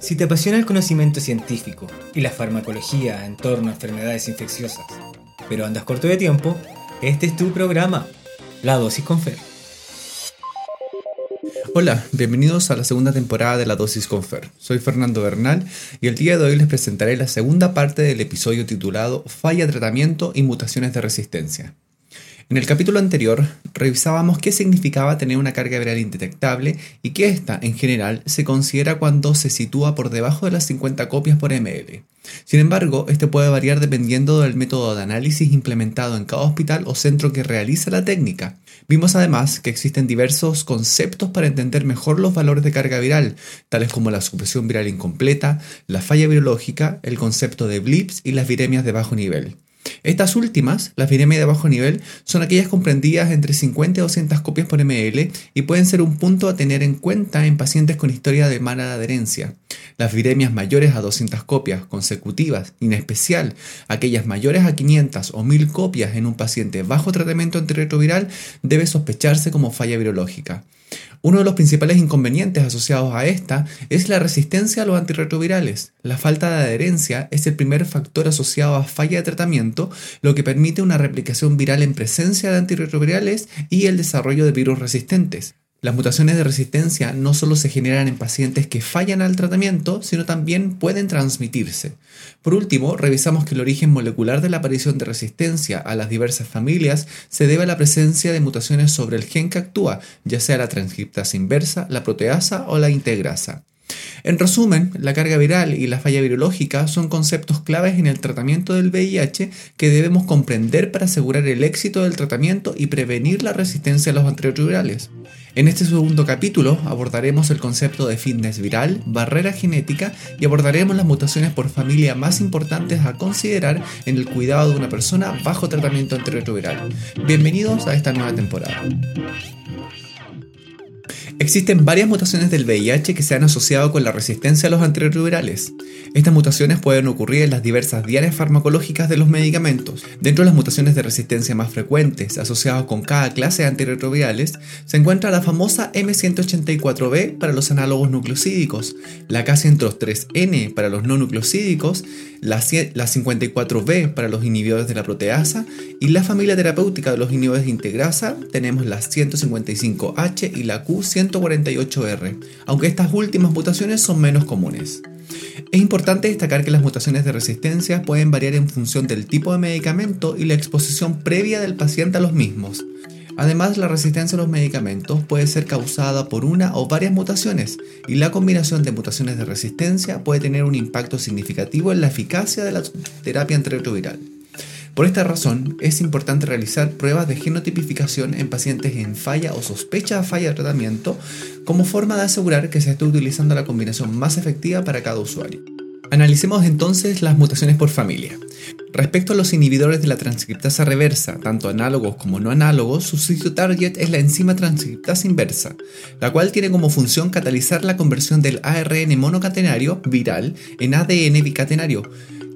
Si te apasiona el conocimiento científico y la farmacología en torno a enfermedades infecciosas, pero andas corto de tiempo, este es tu programa, La Dosis con Fer. Hola, bienvenidos a la segunda temporada de La Dosis con Fer. Soy Fernando Bernal y el día de hoy les presentaré la segunda parte del episodio titulado Falla, tratamiento y mutaciones de resistencia. En el capítulo anterior revisábamos qué significaba tener una carga viral indetectable y que ésta, en general, se considera cuando se sitúa por debajo de las 50 copias por ml. Sin embargo, este puede variar dependiendo del método de análisis implementado en cada hospital o centro que realiza la técnica. Vimos además que existen diversos conceptos para entender mejor los valores de carga viral, tales como la supresión viral incompleta, la falla virológica, el concepto de blips y las viremias de bajo nivel. Estas últimas, las viremias de bajo nivel, son aquellas comprendidas entre 50 y 200 copias por ml y pueden ser un punto a tener en cuenta en pacientes con historia de mala adherencia. Las viremias mayores a 200 copias consecutivas, en especial aquellas mayores a 500 o 1000 copias en un paciente bajo tratamiento antirretroviral, debe sospecharse como falla virológica. Uno de los principales inconvenientes asociados a esta es la resistencia a los antirretrovirales. La falta de adherencia es el primer factor asociado a falla de tratamiento, lo que permite una replicación viral en presencia de antirretrovirales y el desarrollo de virus resistentes. Las mutaciones de resistencia no solo se generan en pacientes que fallan al tratamiento, sino también pueden transmitirse. Por último, revisamos que el origen molecular de la aparición de resistencia a las diversas familias se debe a la presencia de mutaciones sobre el gen que actúa, ya sea la transcriptasa inversa, la proteasa o la integrasa. En resumen, la carga viral y la falla virológica son conceptos claves en el tratamiento del VIH que debemos comprender para asegurar el éxito del tratamiento y prevenir la resistencia a los antirretrovirales. En este segundo capítulo abordaremos el concepto de fitness viral, barrera genética y abordaremos las mutaciones por familia más importantes a considerar en el cuidado de una persona bajo tratamiento antirretroviral. Bienvenidos a esta nueva temporada. Existen varias mutaciones del VIH que se han asociado con la resistencia a los antirretrovirales. Estas mutaciones pueden ocurrir en las diversas diarias farmacológicas de los medicamentos. Dentro de las mutaciones de resistencia más frecuentes asociadas con cada clase de antirretrovirales, se encuentra la famosa M184B para los análogos nucleosídicos, la K103N para los no nucleosídicos, la, 54B para los inhibidores de la proteasa y la familia terapéutica de los inhibidores de integrasa tenemos la 155H y la Q148R, aunque estas últimas mutaciones son menos comunes. Es importante destacar que las mutaciones de resistencia pueden variar en función del tipo de medicamento y la exposición previa del paciente a los mismos. Además, la resistencia a los medicamentos puede ser causada por una o varias mutaciones y la combinación de mutaciones de resistencia puede tener un impacto significativo en la eficacia de la terapia antirretroviral. Por esta razón, es importante realizar pruebas de genotipificación en pacientes en falla o sospecha de falla de tratamiento como forma de asegurar que se esté utilizando la combinación más efectiva para cada usuario. Analicemos entonces las mutaciones por familia. Respecto a los inhibidores de la transcriptasa reversa, tanto análogos como no análogos, su sitio target es la enzima transcriptasa inversa, la cual tiene como función catalizar la conversión del ARN monocatenario viral en ADN bicatenario,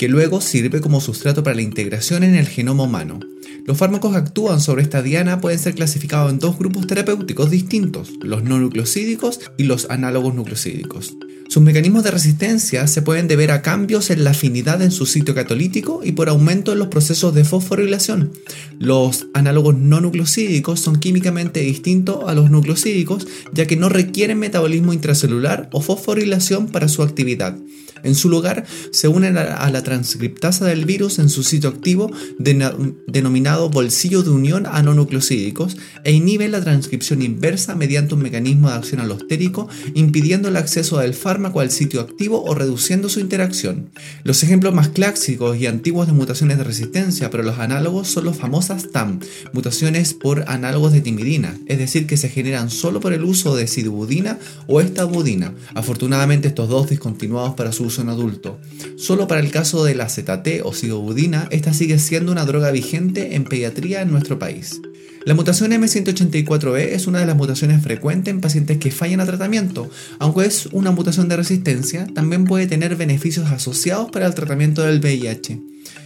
que luego sirve como sustrato para la integración en el genoma humano. Los fármacos que actúan sobre esta diana pueden ser clasificados en dos grupos terapéuticos distintos, los no nucleosídicos y los análogos nucleosídicos. Sus mecanismos de resistencia se pueden deber a cambios en la afinidad en su sitio catolítico y por aumento en los procesos de fosforilación. Los análogos no nucleosídicos son químicamente distintos a los nucleosídicos ya que no requieren metabolismo intracelular o fosforilación para su actividad. En su lugar, se unen a la transcriptasa del virus en su sitio activo denominado bolsillo de unión a no nucleosídicos e inhiben la transcripción inversa mediante un mecanismo de acción alostérico impidiendo el acceso del fármaco al sitio activo o reduciendo su interacción. Los ejemplos más clásicos y antiguos de mutaciones de resistencia pero los análogos son los famosas TAM, mutaciones por análogos de timidina, es decir, que se generan solo por el uso de sidubudina o estabudina. Afortunadamente estos dos discontinuados para su en adulto. Solo para el caso de la ZT o sidobudina, esta sigue siendo una droga vigente en pediatría en nuestro país. La mutación M184B es una de las mutaciones frecuentes en pacientes que fallan a tratamiento. Aunque es una mutación de resistencia, también puede tener beneficios asociados para el tratamiento del VIH.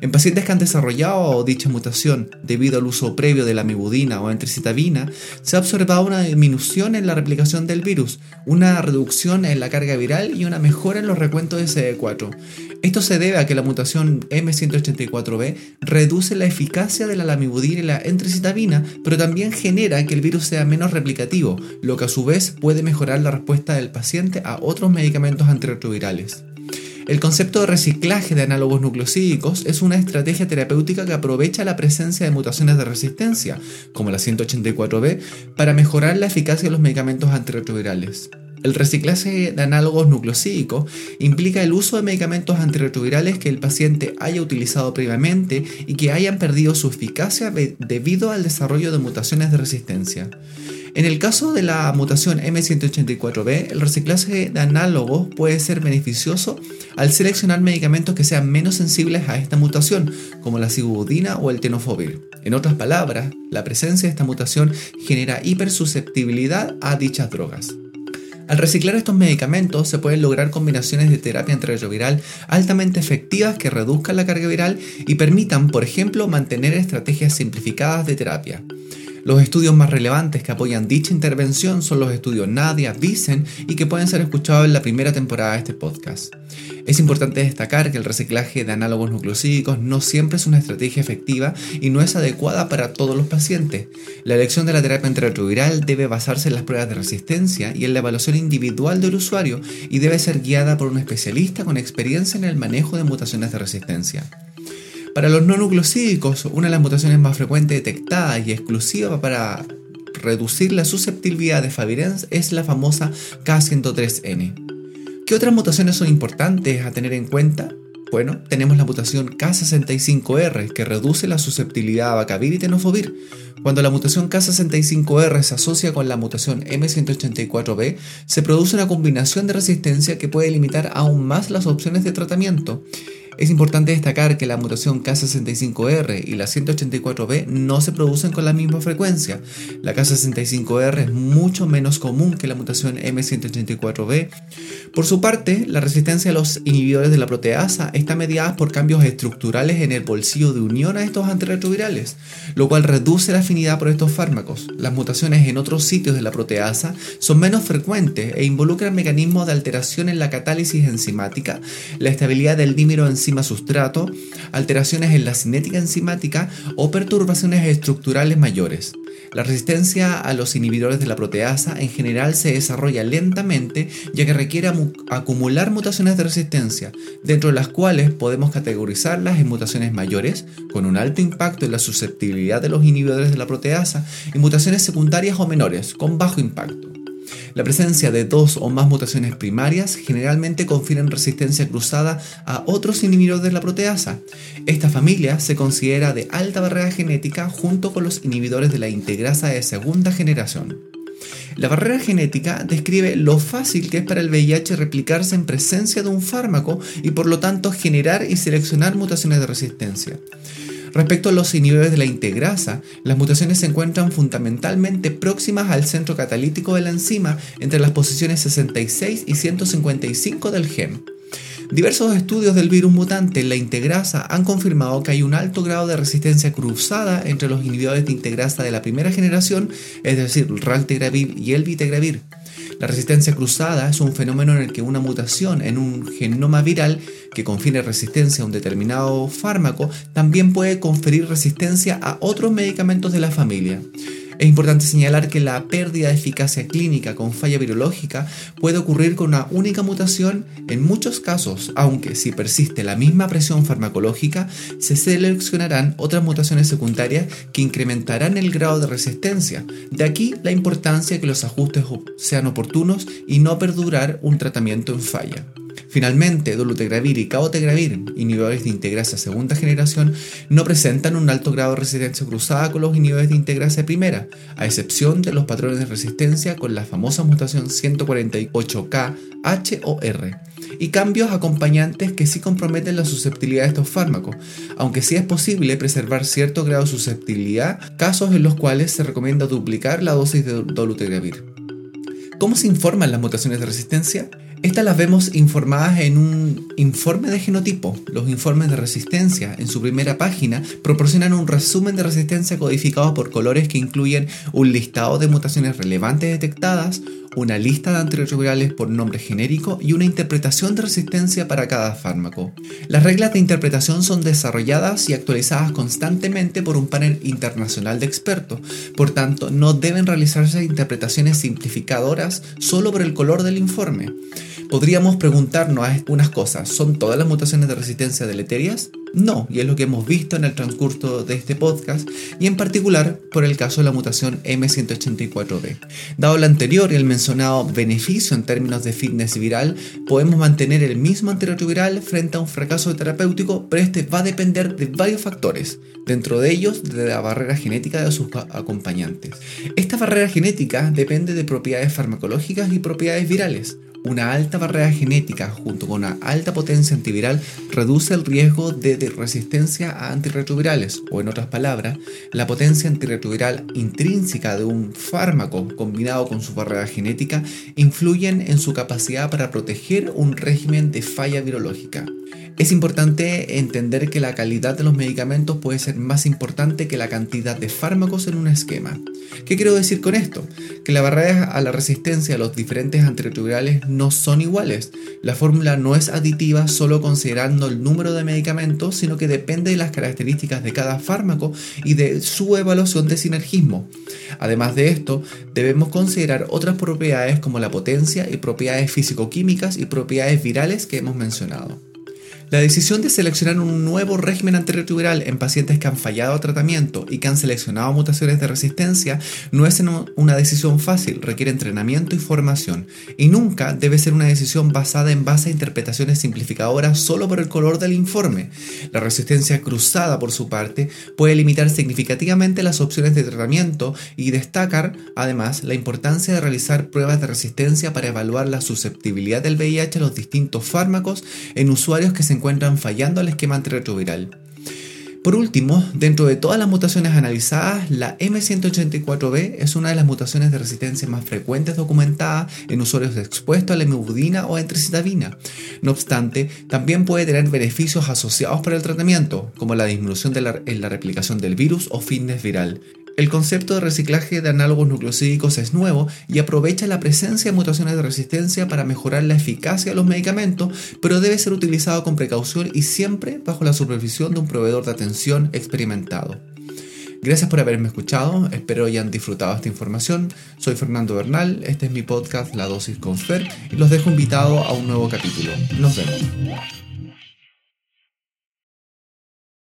En pacientes que han desarrollado dicha mutación debido al uso previo de la amibudina o entricitabina, se ha observado una disminución en la replicación del virus, una reducción en la carga viral y una mejora en los recuentos de CD4. Esto se debe a que la mutación M184B reduce la eficacia de la lamivudina y la entricitabina, pero también genera que el virus sea menos replicativo, lo que a su vez puede mejorar la respuesta del paciente a otros medicamentos antirretrovirales. El concepto de reciclaje de análogos nucleosídicos es una estrategia terapéutica que aprovecha la presencia de mutaciones de resistencia, como la 184B, para mejorar la eficacia de los medicamentos antirretrovirales. El reciclaje de análogos nucleosídicos implica el uso de medicamentos antirretrovirales que el paciente haya utilizado previamente y que hayan perdido su eficacia debido al desarrollo de mutaciones de resistencia. En el caso de la mutación M184B, el reciclaje de análogos puede ser beneficioso al seleccionar medicamentos que sean menos sensibles a esta mutación, como la sibudina o el tenofovir. En otras palabras, la presencia de esta mutación genera hipersusceptibilidad a dichas drogas. Al reciclar estos medicamentos se pueden lograr combinaciones de terapia antirretroviral altamente efectivas que reduzcan la carga viral y permitan, por ejemplo, mantener estrategias simplificadas de terapia. Los estudios más relevantes que apoyan dicha intervención son los estudios Nadia, Vicen y que pueden ser escuchados en la primera temporada de este podcast. Es importante destacar que el reciclaje de análogos nucleosídicos no siempre es una estrategia efectiva y no es adecuada para todos los pacientes. La elección de la terapia antirretroviral debe basarse en las pruebas de resistencia y en la evaluación individual del usuario y debe ser guiada por un especialista con experiencia en el manejo de mutaciones de resistencia. Para los no nucleosídicos, una de las mutaciones más frecuentes detectadas y exclusiva para reducir la susceptibilidad de Favirens es la famosa K103N. ¿Qué otras mutaciones son importantes a tener en cuenta? Bueno, tenemos la mutación K65R que reduce la susceptibilidad a Bacavir y Tenofovir. Cuando la mutación K65R se asocia con la mutación M184B, se produce una combinación de resistencia que puede limitar aún más las opciones de tratamiento. Es importante destacar que la mutación K65R y la 184B no se producen con la misma frecuencia. La K65R es mucho menos común que la mutación M184B. Por su parte, la resistencia a los inhibidores de la proteasa está mediada por cambios estructurales en el bolsillo de unión a estos antirretrovirales, lo cual reduce la afinidad por estos fármacos. Las mutaciones en otros sitios de la proteasa son menos frecuentes e involucran mecanismos de alteración en la catálisis enzimática, la estabilidad del dímero en sustrato, alteraciones en la cinética enzimática o perturbaciones estructurales mayores. La resistencia a los inhibidores de la proteasa en general se desarrolla lentamente ya que requiere acumular mutaciones de resistencia, dentro de las cuales podemos categorizarlas en mutaciones mayores, con un alto impacto en la susceptibilidad de los inhibidores de la proteasa, y mutaciones secundarias o menores, con bajo impacto. La presencia de dos o más mutaciones primarias generalmente confieren resistencia cruzada a otros inhibidores de la proteasa. Esta familia se considera de alta barrera genética junto con los inhibidores de la integrasa de segunda generación. La barrera genética describe lo fácil que es para el VIH replicarse en presencia de un fármaco y por lo tanto generar y seleccionar mutaciones de resistencia. Respecto a los inhibidores de la integrasa, las mutaciones se encuentran fundamentalmente próximas al centro catalítico de la enzima entre las posiciones 66 y 155 del gen. Diversos estudios del virus mutante en la integrasa han confirmado que hay un alto grado de resistencia cruzada entre los inhibidores de integrasa de la primera generación, es decir, raltegravir y elvitegravir. La resistencia cruzada es un fenómeno en el que una mutación en un genoma viral que confiere resistencia a un determinado fármaco también puede conferir resistencia a otros medicamentos de la familia. Es importante señalar que la pérdida de eficacia clínica con falla virológica puede ocurrir con una única mutación en muchos casos, aunque si persiste la misma presión farmacológica, se seleccionarán otras mutaciones secundarias que incrementarán el grado de resistencia. De aquí la importancia de que los ajustes sean oportunos y no perdurar un tratamiento en falla. Finalmente, dolutegravir y cabotegravir, inhibidores de integrasa segunda generación, no presentan un alto grado de resistencia cruzada con los inhibidores de integrasa primera, a excepción de los patrones de resistencia con la famosa mutación 148K HOR y cambios acompañantes que sí comprometen la susceptibilidad de estos fármacos, aunque sí es posible preservar cierto grado de susceptibilidad, casos en los cuales se recomienda duplicar la dosis de dolutegravir. ¿Cómo se informan las mutaciones de resistencia? Estas las vemos informadas en un informe de genotipo. Los informes de resistencia en su primera página proporcionan un resumen de resistencia codificado por colores que incluyen un listado de mutaciones relevantes detectadas, una lista de antirretrovirales por nombre genérico y una interpretación de resistencia para cada fármaco. Las reglas de interpretación son desarrolladas y actualizadas constantemente por un panel internacional de expertos, por tanto no deben realizarse interpretaciones simplificadoras solo por el color del informe. Podríamos preguntarnos unas cosas, ¿son todas las mutaciones de resistencia deleterias? No, y es lo que hemos visto en el transcurso de este podcast, y en particular por el caso de la mutación M184B. Dado lo anterior y el mencionado beneficio en términos de fitness viral, podemos mantener el mismo antirretroviral frente a un fracaso terapéutico, pero este va a depender de varios factores, dentro de ellos de la barrera genética de sus acompañantes. Esta barrera genética depende de propiedades farmacológicas y propiedades virales. Una alta barrera genética junto con una alta potencia antiviral reduce el riesgo de, resistencia a antirretrovirales, o en otras palabras, la potencia antirretroviral intrínseca de un fármaco combinado con su barrera genética influyen en su capacidad para proteger un régimen de falla virológica. Es importante entender que la calidad de los medicamentos puede ser más importante que la cantidad de fármacos en un esquema. ¿Qué quiero decir con esto? Que la barrera a la resistencia a los diferentes antirretrovirales no son iguales. La fórmula no es aditiva solo considerando el número de medicamentos, sino que depende de las características de cada fármaco y de su evaluación de sinergismo. Además de esto, debemos considerar otras propiedades como la potencia y propiedades físico-químicas y propiedades virales que hemos mencionado. La decisión de seleccionar un nuevo régimen antirretroviral en pacientes que han fallado tratamiento y que han seleccionado mutaciones de resistencia no es una decisión fácil, requiere entrenamiento y formación, y nunca debe ser una decisión basada en base a interpretaciones simplificadoras solo por el color del informe. La resistencia cruzada, por su parte, puede limitar significativamente las opciones de tratamiento y destacar, además, la importancia de realizar pruebas de resistencia para evaluar la susceptibilidad del VIH a los distintos fármacos en usuarios que se encuentran fallando al esquema antirretroviral. Por último, dentro de todas las mutaciones analizadas, la M184B es una de las mutaciones de resistencia más frecuentes documentadas en usuarios expuestos a la hemobudina o entricitabina. No obstante, también puede tener beneficios asociados para el tratamiento, como la disminución en la replicación del virus o fitness viral. El concepto de reciclaje de análogos nucleosídicos es nuevo y aprovecha la presencia de mutaciones de resistencia para mejorar la eficacia de los medicamentos, pero debe ser utilizado con precaución y siempre bajo la supervisión de un proveedor de atención experimentado. Gracias por haberme escuchado, espero hayan disfrutado esta información. Soy Fernando Bernal, este es mi podcast La Dosis con Fer y los dejo invitados a un nuevo capítulo. Nos vemos.